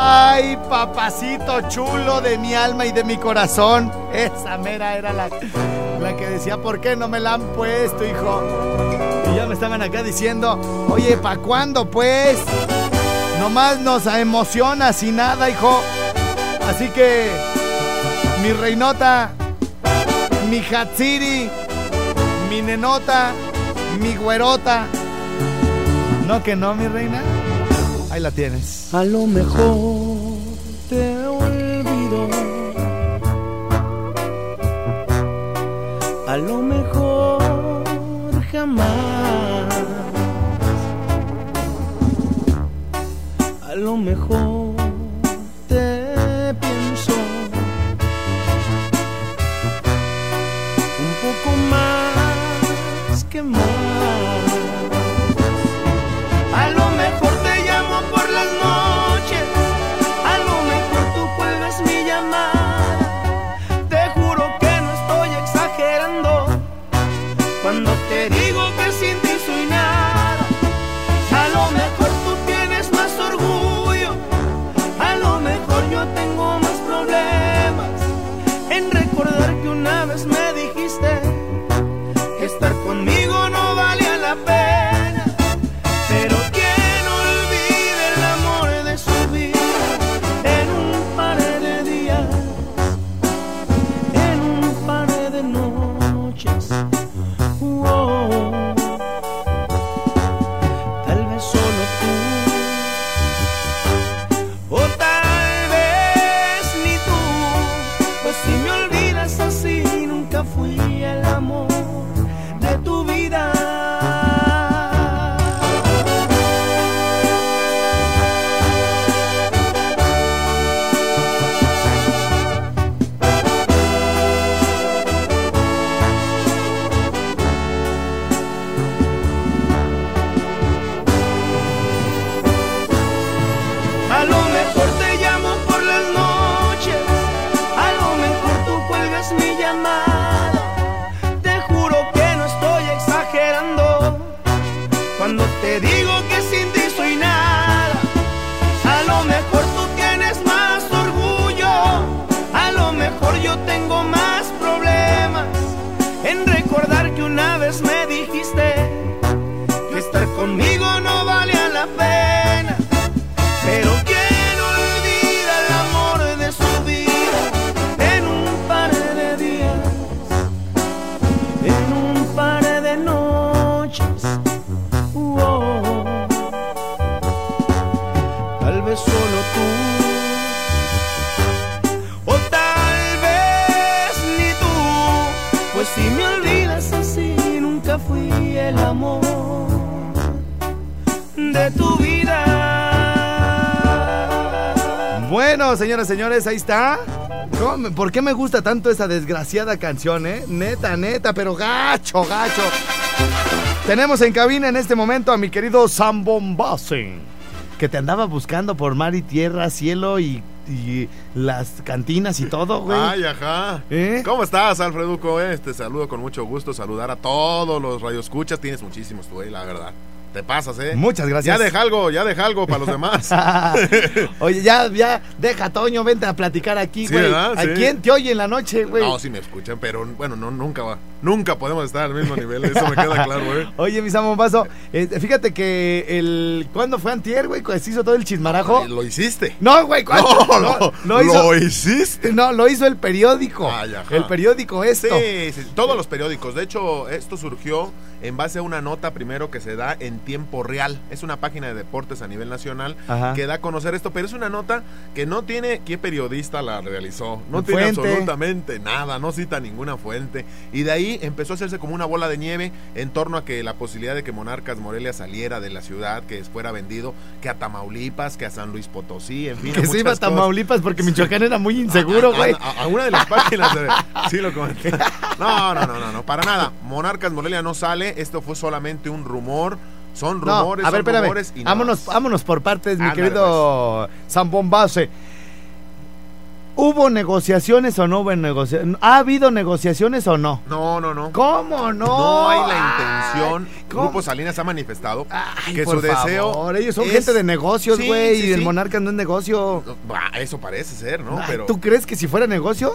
Ay, papacito chulo de mi alma y de mi corazón. Esa mera era la, la que decía, ¿por qué no me la han puesto, hijo? Y ya me estaban acá diciendo, oye, ¿pa' cuándo, pues? Nomás nos emociona sin nada, hijo. Así que, mi reinota, mi hatsiri, mi nenota, mi güerota. No que no, mi reina. Ahí la tienes. A lo mejor te olvido. A lo mejor jamás. A lo mejor señoras señores, ahí está. ¿Cómo me- ¿Por qué me gusta tanto esa desgraciada canción, eh? Neta, neta, pero gacho, gacho. Tenemos en cabina en este momento a mi querido Sam Bombasing, que te andaba buscando por mar y tierra, cielo y, y las cantinas y todo, güey. Ay, ajá. ¿Eh? ¿Cómo estás, Alfreduco? Eh, Te saludo con mucho gusto. Saludar a todos los radioescuchas. Tienes muchísimos tú, eh, la verdad. Te pasas, ¿eh? Muchas gracias. Ya deja algo, ya deja algo para los demás. Oye, ya, ya, deja, Toño, vente a platicar aquí, Sí, güey. ¿verdad? ¿A Sí. quién te oye en la noche, güey? no, sí me escuchan, pero bueno, no, nunca va. Nunca podemos estar al mismo nivel. Eso me queda claro, güey. Oye, mi Samombazo, eh, fíjate que el. ¿Cuándo fue Antier, güey? Se hizo todo el chismarajo. Lo hiciste. No, güey, ¿cuándo? No, no, lo hizo. lo hiciste. No, lo hizo el periódico. Ay, ajá. el periódico esto. Sí, sí, todos los periódicos. De hecho, esto surgió en base a una nota primero que se da en tiempo real. Es una página de deportes a nivel nacional Ajá. que da a conocer esto, pero es una nota que no tiene qué periodista la realizó. No Fuente. tiene absolutamente nada, no cita ninguna fuente. Y de ahí empezó a hacerse como una bola de nieve en torno a que la posibilidad de que Monarcas Morelia saliera de la ciudad, que fuera vendido, que a Tamaulipas, que a San Luis Potosí, en fin. Que se iba a. Tamaulipas porque Michoacán era muy inseguro, güey. A, a- a una de las páginas de- sí lo comenté. No, no, no, no, no, para nada. Monarcas Morelia no sale, esto fue solamente un rumor. Son No, rumores, a ver, son rumores y vámonos, vámonos por partes, mi Ándale, pues. querido Zambombase. ¿Hubo negociaciones o no hubo negociaciones? ¿Ha habido negociaciones o no? No, no, no. ¿Cómo no? No hay la Ay, intención. ¿cómo? Grupo Salinas ha manifestado Ay, que por su deseo. favor, ellos son es- gente de negocios, güey, sí, y el. Monarca no es negocio. Bah, Eso parece ser, ¿no? Ay, Pero. ¿Tú crees que si fuera negocio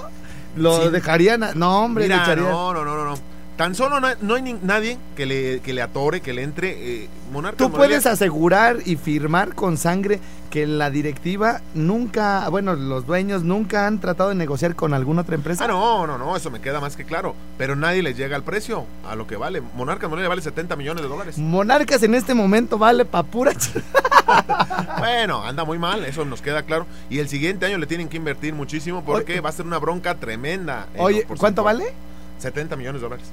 lo dejarían? a- No, hombre, Mira, no, no, no, no. Tan solo no, no hay ni- nadie que le, que le atore, que le entre. Eh, Monarcas Tú Morelia- puedes asegurar y firmar con sangre que la directiva nunca, bueno, los dueños nunca han tratado de negociar con alguna otra empresa. Ah, no, no, no, eso me queda más que claro. Pero nadie les llega al precio, a lo que vale. Monarcas Morelia vale 70 millones de dólares. Monarcas en este momento vale pa' pura Bueno, anda muy mal, eso nos queda claro. Y el siguiente año le tienen que invertir muchísimo porque Oye. va a ser una bronca tremenda. en Oye, ¿cuánto vale? 70 millones de dólares.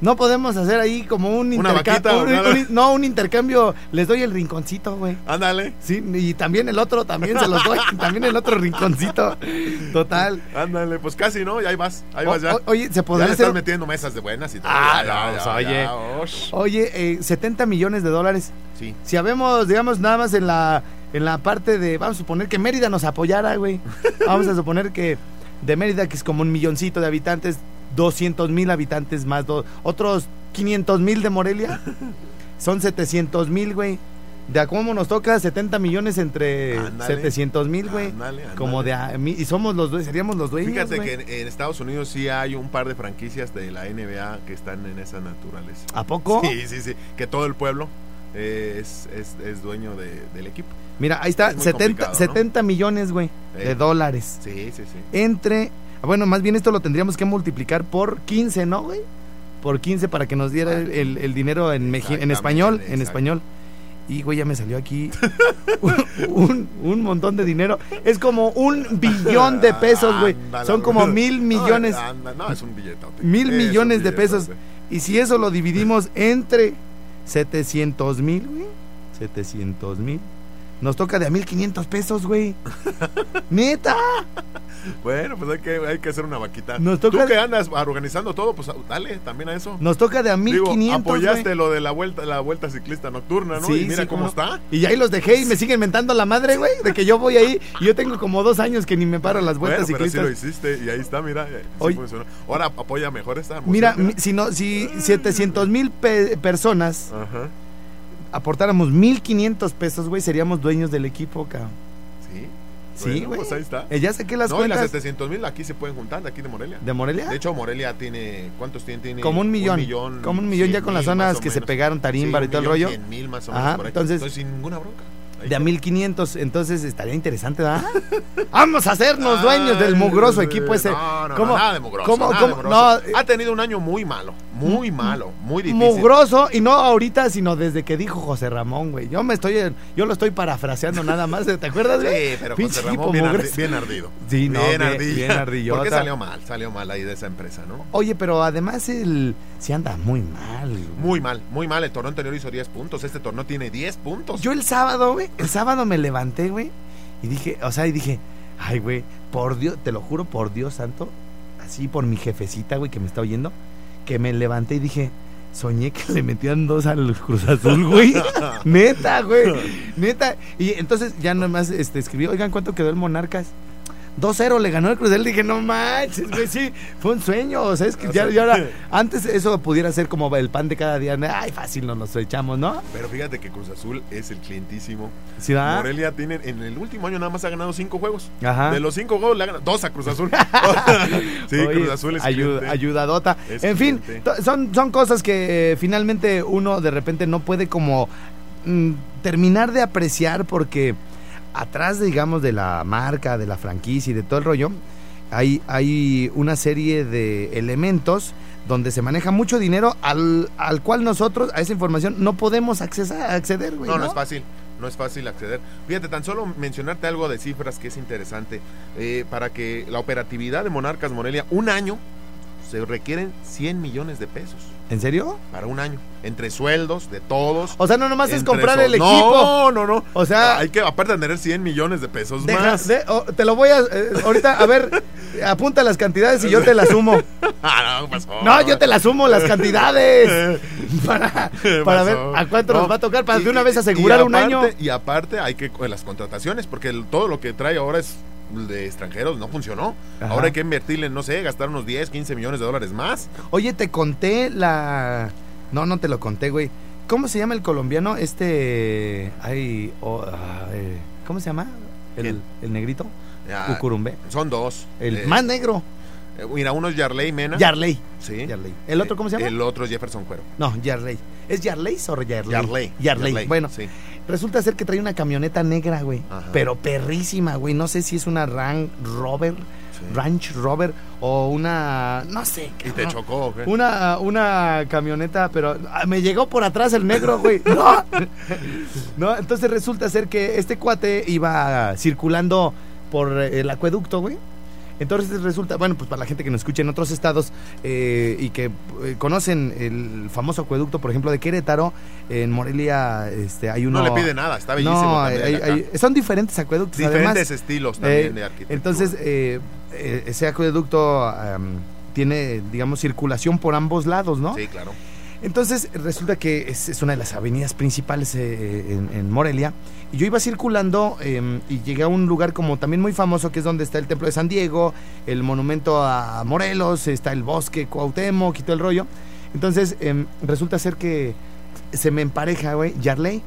No podemos hacer ahí como un intercambio. no, un intercambio. Les doy el rinconcito, güey. Ándale, Sí, y también el otro, también se los doy. también el otro rinconcito. Total. ándale, pues casi, ¿no? Y ahí vas, ahí O- vas ya. o- oye, se ya podría le hacer. estás metiendo mesas de buenas y todo. Ah, Ya, ya, no, ya, oye. ya, osh. Oye, eh, 70 millones de dólares. Sí. Si habemos, digamos, nada más en la, en la parte de, vamos a suponer que Mérida nos apoyara, güey. Vamos a suponer que de Mérida, que es como un milloncito de habitantes, 200 mil habitantes más, do- otros 500 mil de Morelia, son 700 mil, güey. De a cómo nos toca 70 millones entre Ándale. 700 mil, güey. Como de a y somos los dueños, seríamos los dueños. Fíjate que en, en Estados Unidos sí hay un par de franquicias de la NBA que están en esa naturaleza. ¿A poco? Sí, sí, sí. Que todo el pueblo eh, es, es, es dueño de- del equipo. Mira, ahí está, Es muy 70, complicado, ¿no? 70 millones, güey, de Eh. dólares. Sí, sí, sí. entre. Bueno, más bien esto lo tendríamos que multiplicar por 15, ¿no, güey? Por 15 para que nos diera el, el- el dinero en, español. En español. Y, güey, ya me salió aquí un, un- un montón de dinero. Es como un billón de pesos, güey. Son como mil millones. No, es un billetote. Mil millones de pesos. Y si eso lo dividimos entre 700 mil, güey. 700 mil. Nos toca de a 1500 pesos, güey. Neta. Bueno, pues hay que, hay que hacer una vaquita. Nos toca- Tú que andas organizando todo, pues dale también a eso. Nos toca de a Digo, 1500. apoyaste güey. lo de la vuelta, la vuelta ciclista nocturna, ¿no? Sí, y mira sí, cómo no. está. Y ahí los dejé y me siguen mentando la madre, güey, de que yo voy ahí y yo tengo como dos años que ni me paro las vueltas bueno, pero sí ciclistas. lo hiciste y ahí está, mira. eh, sí funcionó. Ahora apoya mejor esta Mira, mi- si no, si 700 mil personas Ajá. Aportáramos 1500 pesos, güey, seríamos dueños del equipo, cabrón. Sí. Sí, Bueno, güey. Pues ahí está. Eh, ya saqué las no, y las cuentas 700 mil aquí se pueden juntar, de aquí de Morelia. de Morelia. De hecho, Morelia tiene. ¿Cuántos tiene? Tiene como un millón, como un millón ya con las zonas que se pegaron tarimbar Sí, y todo el millón, rollo. cien mil más o Ajá, menos. por ahí. entonces- sin ninguna bronca. Ahí De a está. 1500, entonces estaría interesante, ¿verdad? Vamos a hacernos dueños del mugroso equipo ese. No, no, ¿Cómo? no, nada de mugroso. ¿Cómo? nada ¿Cómo? de mugroso. No, ha tenido un año muy malo, muy malo, muy difícil. Mugroso y no ahorita, sino desde que dijo José Ramón, güey. Yo me estoy, yo lo estoy parafraseando nada más, ¿te acuerdas, güey? Sí, pero José Ramón bien, ardi- bien ardido. Sí, no, bien- bien ardillota. ¿Por qué salió mal? Salió mal ahí de esa empresa, ¿no? Oye, pero además el sí anda muy mal. güey. Muy mal, muy mal. El torneo anterior hizo 10 puntos. Este torneo tiene 10 puntos. Yo el sábado, güey, el sábado me levanté, güey, y dije, o sea, y dije, ay, güey, por Dios, te lo juro por Dios santo, así por mi jefecita, güey, que me está oyendo, que me levanté y dije, soñé que le metían dos al Cruz Azul, güey. Neta, güey. Neta. Y entonces ya nomás este, escribí, oigan, ¿cuánto quedó el Monarcas? 2-0 le ganó el Cruz Azul. Dije, no manches, güey, sí, fue un sueño. O sea, es que ya, ya ahora, antes eso pudiera ser como el pan de cada día. Ay, fácil, no nos echamos, ¿no? Pero fíjate que Cruz Azul es el clientísimo. ¿Sí va? Morelia tiene, en el último año nada más ha ganado cinco juegos. Ajá. De los cinco juegos le ha ganado dos a Cruz Azul. sí, Oye, Cruz Azul es ayuda- cliente. ayudadota. Es en fin, son, son cosas que eh, finalmente uno de repente no puede como mm, terminar de apreciar porque atrás, digamos, de la marca, de la franquicia y de todo el rollo, hay, hay una serie de elementos donde se maneja mucho dinero al, al cual nosotros, a esa información, no podemos accesar, acceder, güey. No, no es fácil. No es fácil acceder. Fíjate, tan solo mencionarte algo de cifras que es interesante. Eh, para que la operatividad de Monarcas Morelia, un año, se requieren 100 millones de pesos. ¿En serio? Para un año. Entre sueldos de todos. O sea, no nomás es comprar el equipo. No, no, no. O sea- hay que, aparte de tener 100 millones de pesos Deja- más. de- oh, te lo voy a. eh, ahorita, a ver, apunta las cantidades y yo te las sumo. Ah, no, pasó. No, yo te las sumo las cantidades. Para, para ver a cuánto No, nos va a tocar, para y- de una vez asegurar un año. Y aparte hay que con las contrataciones, porque el- todo lo que trae ahora es de extranjeros, no funcionó. Ajá. Ahora hay que invertirle, no sé, gastar unos 10, 15 millones de dólares más. Oye, te conté la. No, no te lo conté, güey. ¿Cómo se llama el colombiano? Este. Ay, oh, ah, eh, ¿Cómo se llama? El, el negrito. Ya, Cucurumbe. son dos. El Eh, más negro. eh, Mira, uno es Yarley Mena. Yarley. Sí. Yarley. ¿El otro cómo se llama? El otro es Jefferson Cuero. No, Yarley. ¿Es Yarley o Yarley? Yarley. Yarley. Bueno, Sí. Resulta ser que trae una camioneta negra, güey. Ajá. Pero perrísima, güey. No sé si es una Rover, Sí. Ranch Rover o una. No sé. ¿Y te chocó o qué? Una, una camioneta, pero ah, me llegó por atrás el negro, güey. No. no, entonces resulta ser que este cuate iba circulando por eh, el acueducto, güey. Entonces resulta, bueno, pues para la gente que nos escucha en otros estados eh, y que eh, conocen el famoso acueducto, por ejemplo, de Querétaro, en Morelia este, hay uno... No le pide nada, está bellísimo. No, hay- hay- son diferentes acueductos. Diferentes además. estilos también Eh, de arquitectura. Entonces, eh, ese acueducto tiene, digamos, circulación por ambos lados, ¿no? Sí, claro. Entonces, resulta que es, es una de las avenidas principales eh, en, en Morelia. Y yo iba circulando em, y llegué a un lugar como también muy famoso, que es donde está el Templo de San Diego, el monumento a Morelos, está el bosque Cuauhtémoc todo el rollo. Entonces, em, resulta ser que se me empareja, güey, Yarley.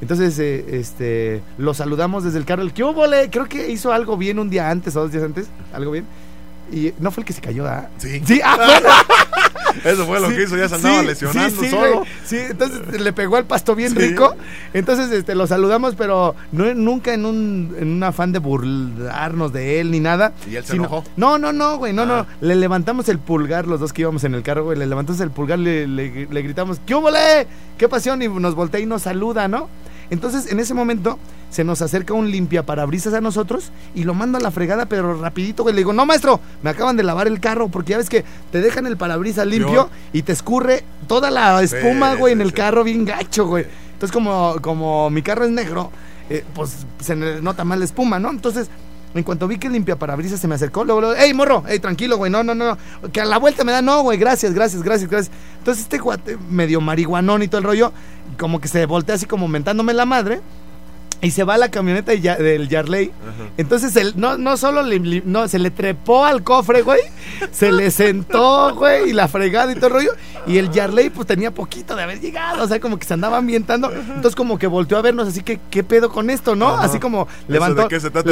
Entonces, eh, este, lo saludamos desde el carro. El que hubo, le? Creo que hizo algo bien un día antes o dos días antes. Algo bien. Y no fue el que se cayó, ¿ah? Sí. Sí, ah, bueno. Eso fue lo Sí, que hizo, ya se andaba sí, lesionando sí, sí, solo. Sí, entonces le pegó al pasto bien rico. Entonces este, lo saludamos, pero no, nunca en un, en un afán de burlarnos de él ni nada. ¿Y él se sino- enojó? No, no, no, güey, no, Ah. no. Le levantamos el pulgar, los dos que íbamos en el carro, güey. Le levantamos el pulgar, le, le- le gritamos, ¿qué hubo, le? ¿Qué pasión? Y nos voltea y nos saluda, ¿no? Entonces, en ese momento, se nos acerca un limpia parabrisas a nosotros y lo mando a la fregada, pero rapidito, güey. Le digo, no, maestro, me acaban de lavar el carro, porque ya ves que te dejan el parabrisas limpio y te escurre toda la espuma, Sí, güey, en el sí. carro bien gacho, güey. Entonces, como, como mi carro es negro, eh, pues se nota más la espuma, ¿no? Entonces, en cuanto vi que el limpiaparabrisas se me acercó, luego, luego, ¡ey, morro! ¡ey, tranquilo, güey! No, no, no, no, que a la vuelta me da, no, güey, gracias, gracias, gracias, gracias. Entonces, este guate medio marihuanón y todo el rollo, como que se voltea así como mentándome la madre. Y se va a la camioneta de Ya- del Yarley. Entonces, él no, no solo le, no, se le trepó al cofre, güey. Se le sentó, güey, y la fregada y todo el rollo. Y el Yarley, pues tenía poquito de haber llegado. O sea, como que se andaba ambientando. Entonces, como que volteó a vernos así que, ¿qué pedo con esto, no? Ajá. Así como levantó.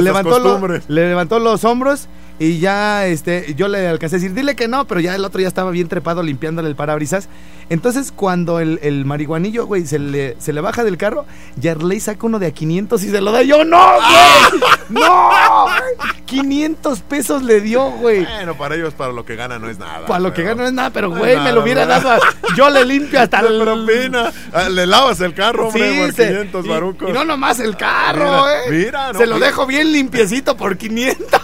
levantó, lo- le levantó los hombros. Y ya, este, yo le alcancé a decir, dile que no, pero ya el otro ya estaba bien trepado limpiándole el parabrisas. Entonces, cuando el, el marihuanillo, güey, se le, se le baja del carro, Yarley saca uno de a 500 y se lo da. Yo, no, güey, no, güey. 500 pesos le dio, güey. Bueno, para ellos, para lo que gana no es nada. Para lo que gano no es nada, pero no güey, me lo hubiera ¿verdad? dado. a- yo le limpio hasta el. propina. Ah, Le lavas el carro, hombre, por se- 500 y- barucos. Y, no nomás el carro, Mira, eh. mira, no, Se lo mira. dejo bien limpiecito por 500.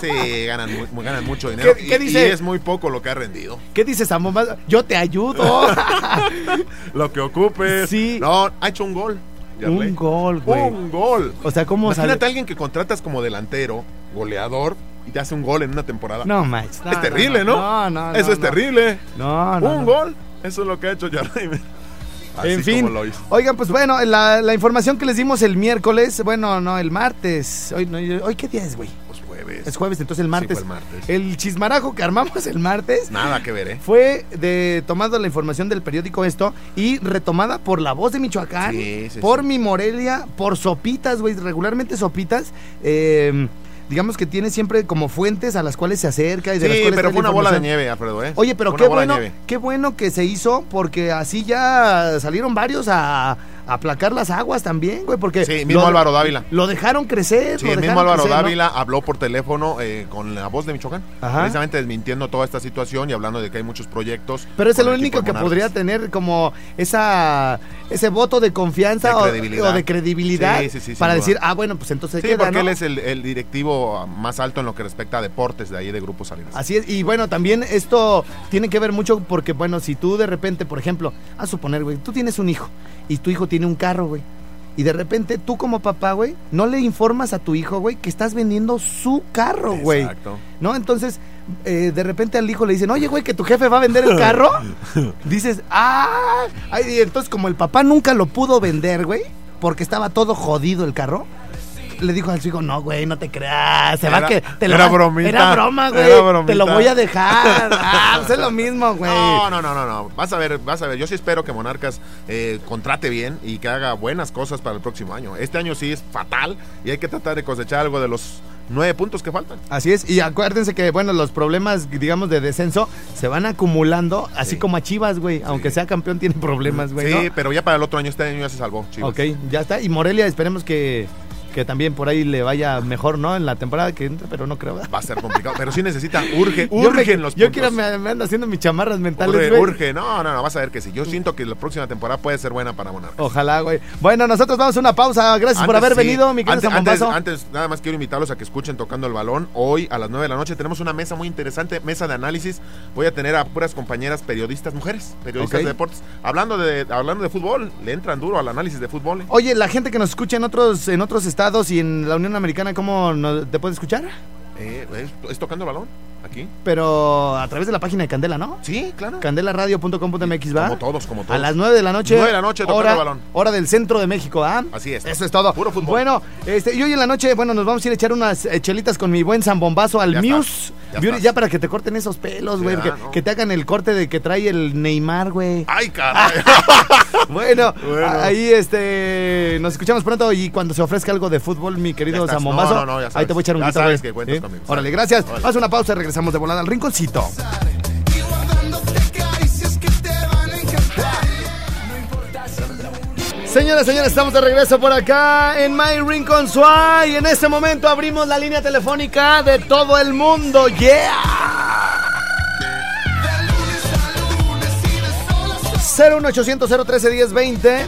Sí, ganan, mu- ganan mucho dinero. ¿Qué- y- qué dice? Y es muy poco lo que ha rendido. ¿Qué dices, Amor? Yo te ayudo. Lo que ocupes. Sí. No, ha hecho un gol. Yarley. Un gol, güey. Un gol. O sea, ¿cómo Imagínate a alguien que contratas como delantero, goleador, y te hace un gol en una temporada. No, Max. no, es terrible, ¿no? No, no, Eso es terrible. No, no. un gol. Eso es lo que ha hecho Yarley. Así en fin, como lo hizo. oigan, pues bueno, la, la información que les dimos el miércoles, bueno, no, el martes. Hoy, no, hoy ¿qué día es, güey? Jueves. Es jueves, entonces el martes. el martes. El chismarajo que armamos el martes Nada que ver, ¿eh? fue de tomando la información del periódico esto y retomada por la voz de Michoacán, Sí, sí, por mi Morelia, por sopitas, güey, regularmente sopitas. eh, digamos que tiene siempre como fuentes a las cuales se acerca y de las Sí, cuales pero fue una bola de nieve, Alfredo, ¿eh? Oye, pero qué bueno, qué bueno que se hizo porque así ya salieron varios a aplacar las aguas también, güey, porque Sí, mismo lo- Álvaro Dávila. Lo dejaron crecer, Sí, lo el mismo Álvaro crecer, ¿no? Dávila habló por teléfono eh, con la voz de Michoacán, Ajá. precisamente desmintiendo toda esta situación y hablando de que hay muchos proyectos. Pero es el único que podría tener como esa ese voto de confianza De o- de credibilidad Sí, sí, sí, para decir, ah, bueno, pues entonces Sí, queda, porque ¿no? él es el, el directivo más alto en lo que respecta a deportes de ahí de Grupo Salinas. Así es, y bueno, también esto tiene que ver mucho porque, bueno, si tú de repente, por ejemplo, a suponer, güey, tú tienes un hijo y tu hijo tiene un carro, güey, y de repente tú como papá, güey, no le informas a tu hijo, güey, que estás vendiendo su carro, güey. Exacto. ¿No? Entonces, eh, de repente al hijo le dicen, oye, güey, que tu jefe va a vender el carro. Dices, ah, ay, y entonces como el papá nunca lo pudo vender, güey, porque estaba todo jodido el carro. Le dijo al su hijo, no, güey, no te creas, se va Era- que te lo era va- bromita, Era broma, güey. era bromita. Te lo voy a dejar. Ah, pues es lo mismo, güey. No, no, no, no, no. Vas a ver, vas a ver. Yo sí espero que Monarcas eh, contrate bien y que haga buenas cosas para el próximo año. Este año sí es fatal y hay que tratar de cosechar algo de los nueve puntos que faltan. Así es, y acuérdense que, bueno, los problemas, digamos, de descenso se van acumulando, así Sí. como a Chivas, güey. Aunque sea campeón, tiene problemas, güey. sí, ¿no? pero ya para el otro año, este año ya se salvó, Chivas. Ok, ya está. Y Morelia, esperemos que, que también por ahí le vaya mejor, ¿no? En la temporada que entra, pero no creo. Va a ser complicado, pero sí necesita, urge, Yo urgen los Yo puntos. quiero, me, me ando haciendo mis chamarras mentales, Urge, güey. urge. No, no, no, vas a ver que sí. Yo siento que la próxima temporada puede ser buena para Monarcas. Ojalá, güey. Bueno, nosotros vamos a una pausa. Gracias por haber sí. venido, mi querido antes, antes, nada más quiero invitarlos a que escuchen tocando el balón. Hoy a las 9 de la noche tenemos una mesa muy interesante, mesa de análisis. Voy a tener a puras compañeras periodistas mujeres, periodistas de deportes, hablando de, hablando de fútbol. Le entran duro al análisis de fútbol. ¿eh? Oye, la gente que nos escucha en otros, en otros estados y en la Unión Americana, ¿cómo nos- te puede escuchar? Eh, ¿es, es tocando balón? ¿Aquí? Pero a través de la página de Candela, ¿no? Sí, claro. Candelaradio.com.mx, ¿va? Como todos, como todos. A las 9 de la noche. 9 de la noche, hora, el balón. Hora del centro de México, ¿ah? Así es. Eso es todo. Puro fútbol. Bueno, este, y hoy en la noche, bueno, nos vamos a ir a echar unas eh, chelitas con mi buen zambombazo al Ya Muse. ya Beauty, está. ya para que te corten esos pelos, güey. Que, no. que te hagan el corte de que trae el Neymar, güey. ¡Ay, caray! Bueno, Bueno. ahí este nos escuchamos pronto y cuando se ofrezca algo de fútbol, mi querido. Zambombazo, No, no, ahí te voy a echar un Ya grito, sabes güey. que cuentas ¿Sí? conmigo. Órale, gracias. Haz una pausa y regresamos de volada al rinconcito. Señoras, señores, estamos de regreso por acá en My Rincon y en este momento abrimos la línea telefónica de todo el mundo. ¡Yeah! 01800 013 1020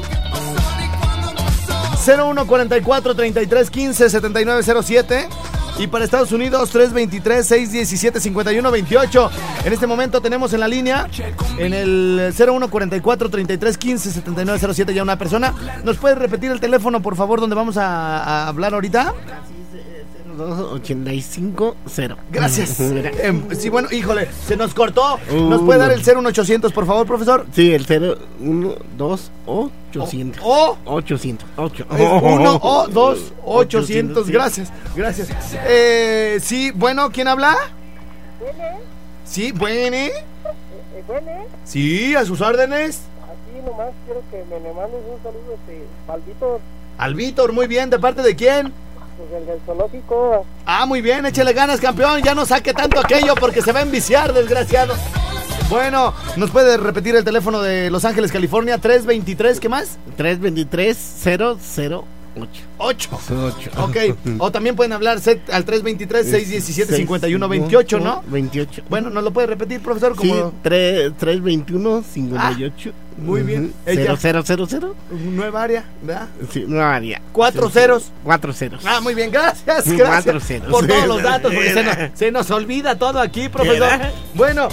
0144 33 15 7907 y para Estados Unidos 323 617 5128. En este momento tenemos en la línea en el 0144 33 15 7907 ya una persona. ¿Nos puede repetir el teléfono, por favor, donde vamos a, a hablar ahorita? 85 0. Gracias. Em, sí, bueno, híjole, se nos cortó. ¿Nos puede dar el 01800, por favor, profesor? Sí, el 0, 1, 2, 800. O 800. 8. Es uno o dos, 800. sí. Gracias, gracias. Eh, sí, bueno, ¿quién habla? Sí, bueno. Bueno, Sí, a sus órdenes. aquí nomás quiero que me le mandes un saludo este, al Víctor, Al Víctor, muy bien, ¿de parte de quién? Pues el del zoológico. Ah, muy bien, échale ganas, campeón. Ya no saque tanto aquello porque se va a enviciar, desgraciado. Bueno, ¿nos puede repetir el teléfono de Los Ángeles, California? 323, ¿qué más? 323 008. 8. 8. Ok, o también pueden hablar set al 323-617-5128, ¿no? 28. Bueno, ¿nos lo puede repetir, profesor? Sí, Como 3, 321 58. muy bien. Ella- 0, 0, 0, nueva área, ¿verdad? Sí, no haría. Cuatro ceros. Cuatro ceros. Ah, muy bien, gracias, Sí, gracias cuatro ceros. por todos Sí. los datos, porque se nos, se nos olvida todo aquí, profesor. Bueno,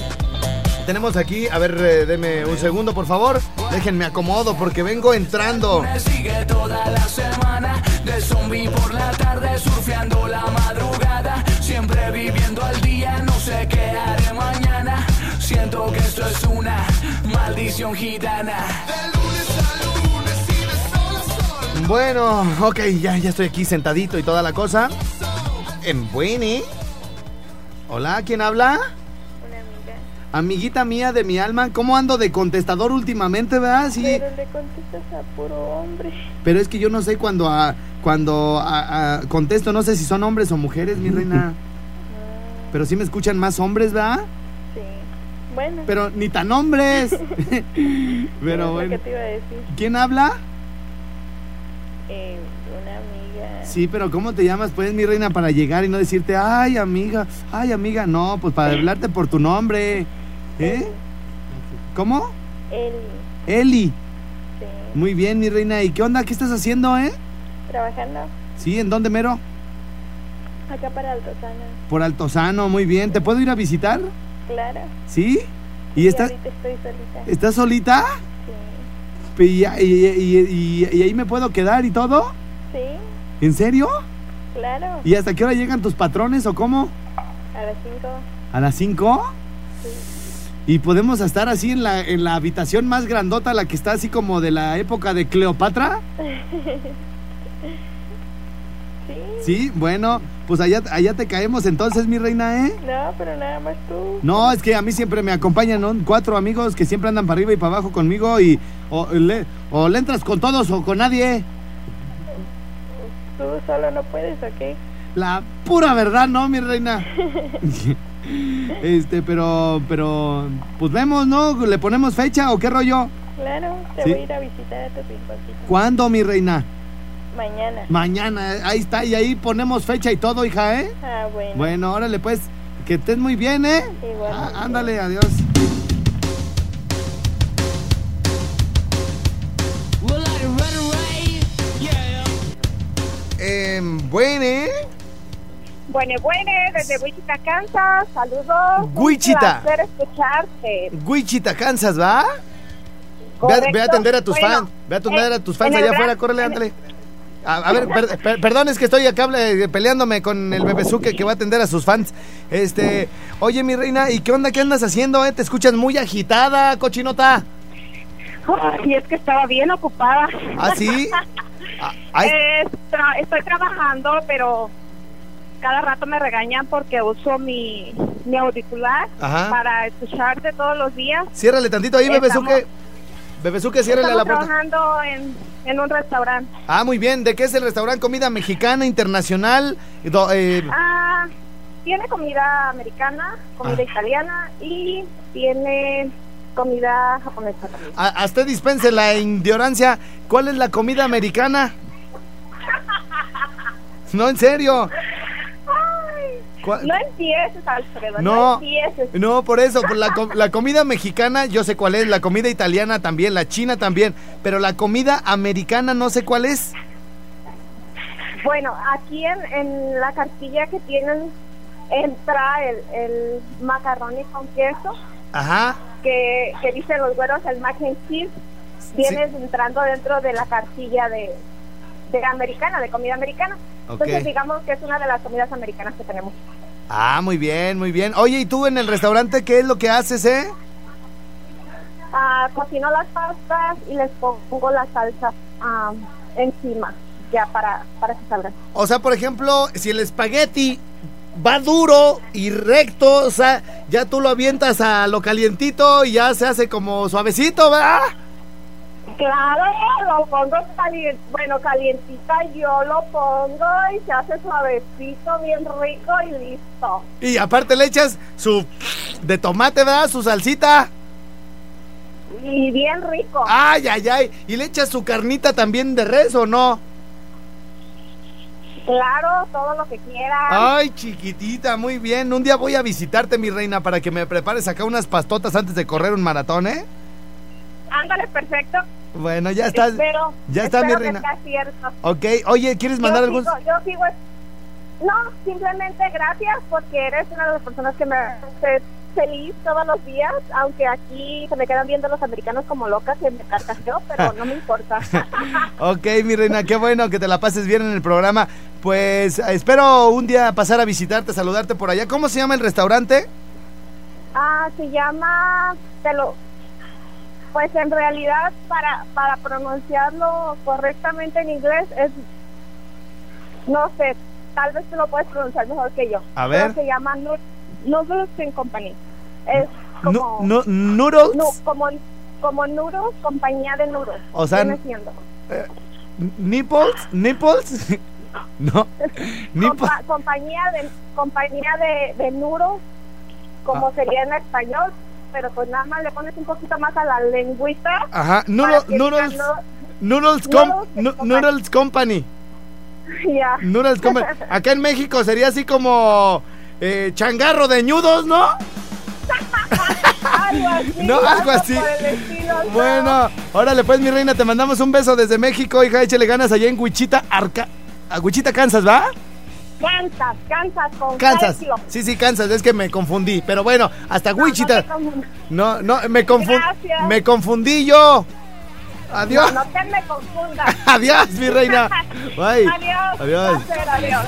tenemos aquí, a ver, eh, deme un segundo, por favor. Déjenme acomodo porque vengo entrando. Me sigue toda la semana De zombie por la tarde Surfeando la madrugada Siempre viviendo al día No sé qué haré mañana Siento que esto es una maldición gitana Bueno, ok, ya, ya estoy aquí sentadito y toda la cosa. En Buene. Hola, ¿quién habla? Amiguita mía de mi alma, ¿cómo ando de contestador últimamente, verdad? Sí. Pero le contestas a puro hombre. Pero es que yo no sé cuando a- cuando a- a- contesto, no sé si son hombres o mujeres, mi reina. Pero sí me escuchan más hombres, ¿verdad? Sí. Bueno. Pero ni tan hombres. es Pero bueno. que te iba a decir. ¿Quién habla? Eh, una amiga. Sí, pero ¿cómo te llamas, pues, mi reina, para llegar y no decirte, ay, amiga, ay, amiga? No, pues para hablarte por tu nombre. ¿Eh? ¿Cómo? Eli. Eli. Sí. Muy bien, mi reina. ¿Y qué onda? ¿Qué estás haciendo, eh? Trabajando Sí, ¿en dónde, mero? acá para Altozano. Por Altozano, muy bien. ¿Te puedo ir a visitar? Claro. ¿Sí? ¿Y Sí, estás, estoy solita. estás solita? Sí. ¿Y, y- y- y- y ahí me puedo quedar y todo? Sí, ¿En serio? claro. ¿Y hasta qué hora llegan tus patrones o cómo? A las 5. ¿A las 5? ¿Y podemos estar así en la, en la habitación más grandota, la que está así como de la época de Cleopatra? Sí. Sí, bueno, pues allá, allá te caemos entonces, mi reina, ¿eh? No, pero nada más tú. No, es que a mí siempre me acompañan ¿no? cuatro amigos que siempre andan para arriba y para abajo conmigo y o le, o le entras con todos o con nadie. Tú solo no puedes, ¿ok? La pura verdad, ¿no, mi reina? Este, pero, pero, pues vemos, ¿no? ¿Le ponemos fecha o qué rollo? Claro, te Sí. voy a ir a visitar a tu rinconcito. ¿Cuándo, mi reina? Mañana. Mañana, ahí está, y ahí ponemos fecha y todo, hija, ¿eh? Ah, bueno. Bueno, órale, pues, que estés muy bien, ¿eh? Igual. Ah, ándale, adiós. Eh, bueno, Bueno, bueno, desde Wichita, Kansas, saludos. Wichita. Un placer escucharte. Wichita, Kansas, ¿va? Ve a, Correcto. ve a atender a tus Bueno, fans. Ve a atender eh, a tus fans allá gran- afuera, córrele, en el- ándale. A, a ver, per- per- perdón, es que estoy acá eh, peleándome con el bebezuque que va a atender a sus fans. Este, oye, mi reina, ¿y qué onda? ¿Qué andas haciendo, eh? Te escuchas muy agitada, cochinota. Y es que estaba bien ocupada. ¿Ah, sí? Ah, ay, Eh, tra- estoy trabajando, pero cada rato me regañan porque uso mi, mi auricular Ajá. para escucharte todos los días. ciérrale tantito ahí, bebezuque. Bebezuque, ciérrale a la puerta. trabajando en, en un restaurante. Ah, muy bien. ¿De qué es el restaurante? ¿Comida mexicana, internacional? Do- eh, Ah, tiene comida americana, comida Ah. italiana y tiene comida japonesa también. a, a usted dispense la ignorancia. ¿Cuál es la comida americana? No, en serio. ¿Cuál- No empieces, Alfredo, no, No, empieces. no, por eso, por la, la comida mexicana yo sé cuál es, la comida italiana también, la china también, pero la comida americana no sé cuál es. Bueno, aquí en, en la cartilla que tienen entra el, el macarroni con queso, Ajá. que, que dicen los güeros el mac and cheese, vienes entrando dentro de la cartilla de, de americana, de comida americana. Entonces digamos que es una de las comidas americanas que tenemos. Ah, muy bien, muy bien. Oye, ¿y tú en el restaurante qué es lo que haces, eh? Ah, cocino las pastas y les pongo la salsa ah, encima, ya para, para que salgan. O sea, por ejemplo, si el espagueti va duro y recto, o sea, ya tú lo avientas a lo calientito y ya se hace como suavecito, ¿verdad? Claro, lo pongo caliente, bueno, calientita yo lo pongo y se hace suavecito, bien rico y listo. Y aparte le echas su de tomate, ¿verdad? Su salsita. Y bien rico. Ay, ay, ay. ¿Y le echas su carnita también de res o no? Claro, todo lo que quieras. Ay, chiquitita, muy bien. Un día voy a visitarte, mi reina, para que me prepares acá unas pastotas antes de correr un maratón, ¿eh? Ándale, perfecto. Bueno, ya estás. Espero, ya está, mi espero reina. que sea cierto. Ok, oye, ¿quieres mandar yo algún...? sigo, yo sigo. No, simplemente gracias porque eres una de las personas que me hace feliz todos los días, aunque aquí se me quedan viendo los americanos como locas y me carcajeo, pero no me importa. Ok, mi reina, qué bueno que te la pases bien en el programa. Pues espero un día pasar a visitarte, saludarte por allá. ¿Cómo se llama el restaurante? Ah, se llama, te lo, pues en realidad para para pronunciarlo correctamente en inglés es, no sé, tal vez tú lo puedes pronunciar mejor que yo. A ver. Pero se llama Noodles and Company. Es como... Nu- noodles. como, como Noodles, compañía de Noodles. O sea, siendo. Nipples, nipples. no. Nipples. Compa- compañía de compañía de, de Noodles, como Ah. sería en español, pero pues nada más le pones un poquito más a la lengüita. Ajá, noodles. no- Noodles, com- Noodles Company. Noodles Company. Ya. Noodles Company. Acá en México sería así como eh, changarro de ñudos, ¿no? algo así. No, algo así. estilo, no. Bueno, órale pues mi reina, te mandamos un beso desde México, hija, échale ganas allá en Wichita, Arca... a Wichita, Kansas, ¿va? Kansas, Kansas con Kansas. calcio. Sí, sí, Kansas, es que me confundí, pero bueno, hasta No, Wichita. No, no, me confundí. Me confundí yo. Adiós. No, no te me confundas. Adiós, mi reina. Bye. Adiós. Adiós. Placer, adiós.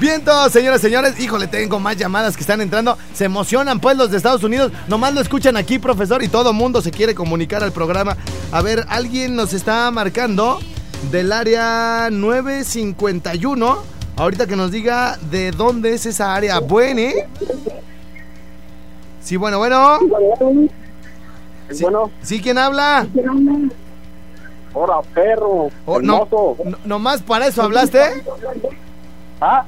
Vientos, señoras, señores. Híjole, tengo más llamadas que están entrando. Se emocionan, pues, los de Estados Unidos. Nomás lo escuchan aquí, profesor, y todo mundo se quiere comunicar al programa. A ver, alguien nos está marcando del área 951. Ahorita que nos diga de dónde es esa área. Bueno, ¿eh? Sí, bueno, bueno. Sí, Bueno. ¿Sí quién habla? Hola, perro. Oh, no, no- nomás para eso hablaste. Ah,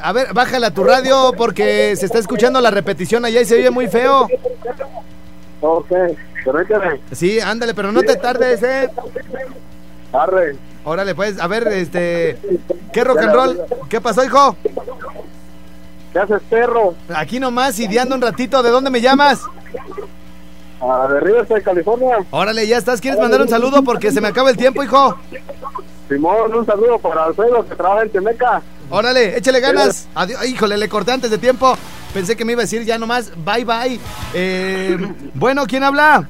A ver, bájala tu radio porque se está escuchando la repetición allá y se oye muy feo. ok. Permíteme. Sí, ándale, pero no te tardes, eh. Arre. Órale, pues, a ver, este. ¿Qué rock and roll? ¿Qué pasó, hijo? ¿Qué haces, perro? Aquí nomás, ideando un ratito. ¿De dónde me llamas? Ah, de Riverside, California. Órale, ya estás. ¿Quieres mandar un saludo? Porque se me acaba el tiempo, hijo. Simón, un saludo para Alfredo que trabaja en Temeca. Órale, échale ganas. Adiós. Híjole, le corté antes de tiempo. Pensé que me iba a decir ya nomás, bye bye. Eh, bueno, ¿quién habla?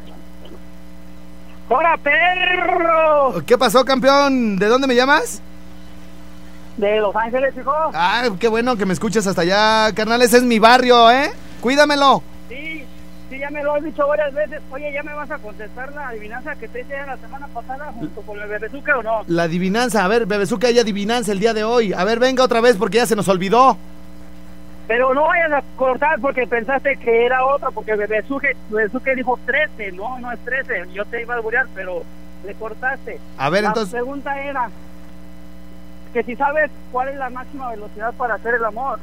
¡Hola, perro! ¿Qué pasó, campeón? ¿De dónde me llamas? De Los Ángeles, hijo. Ah, qué bueno que me escuches hasta allá, carnal. Ese es mi barrio, ¿eh? Cuídamelo. Sí, sí, ya me lo has dicho varias veces. Oye, ¿ya me vas a contestar la adivinanza que te hice la semana pasada junto con el bebezuque o no? La adivinanza. A ver, Bebezuca, hay adivinanza el día de hoy. A ver, venga otra vez porque ya se nos olvidó. Pero no vayas a cortar porque pensaste que era otra, porque bebezuque, bebezuque dijo 13, no, no es 13. Yo te iba a alburear, pero le cortaste. A ver, la entonces- pregunta era que si sabes cuál es la máxima velocidad para hacer el amor.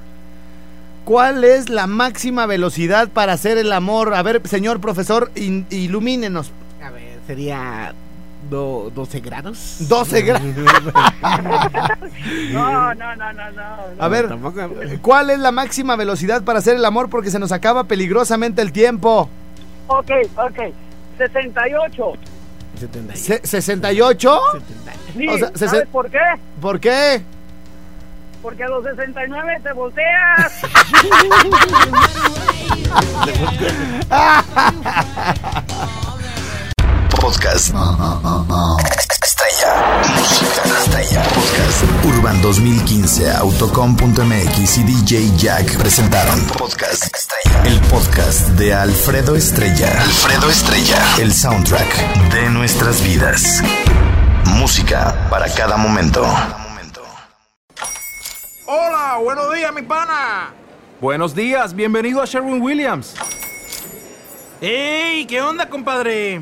¿Cuál es la máxima velocidad para hacer el amor? A ver, señor profesor, in- ilumínenos. A ver, sería do- 12 grados. 12 grados. No, no, no, no, no. A ver, ¿cuál es la máxima velocidad para hacer el amor? Porque se nos acaba peligrosamente el tiempo. Ok, ok. 68. Se- ¿68? Sí, O sea, ¿sabes por qué? ¿Por qué? Porque a los 69 te volteas. Podcast. Estrella. Música estrella. Podcast. Urban 2015, Autocom.mx y DJ Jack presentaron Podcast Estrella. El podcast de Alfredo Estrella. Alfredo Estrella. El soundtrack de nuestras vidas. Música para cada momento. Hola, buenos días, mi pana. Buenos días, bienvenido a Sherwin Williams. ¡Ey! ¿Qué onda, compadre?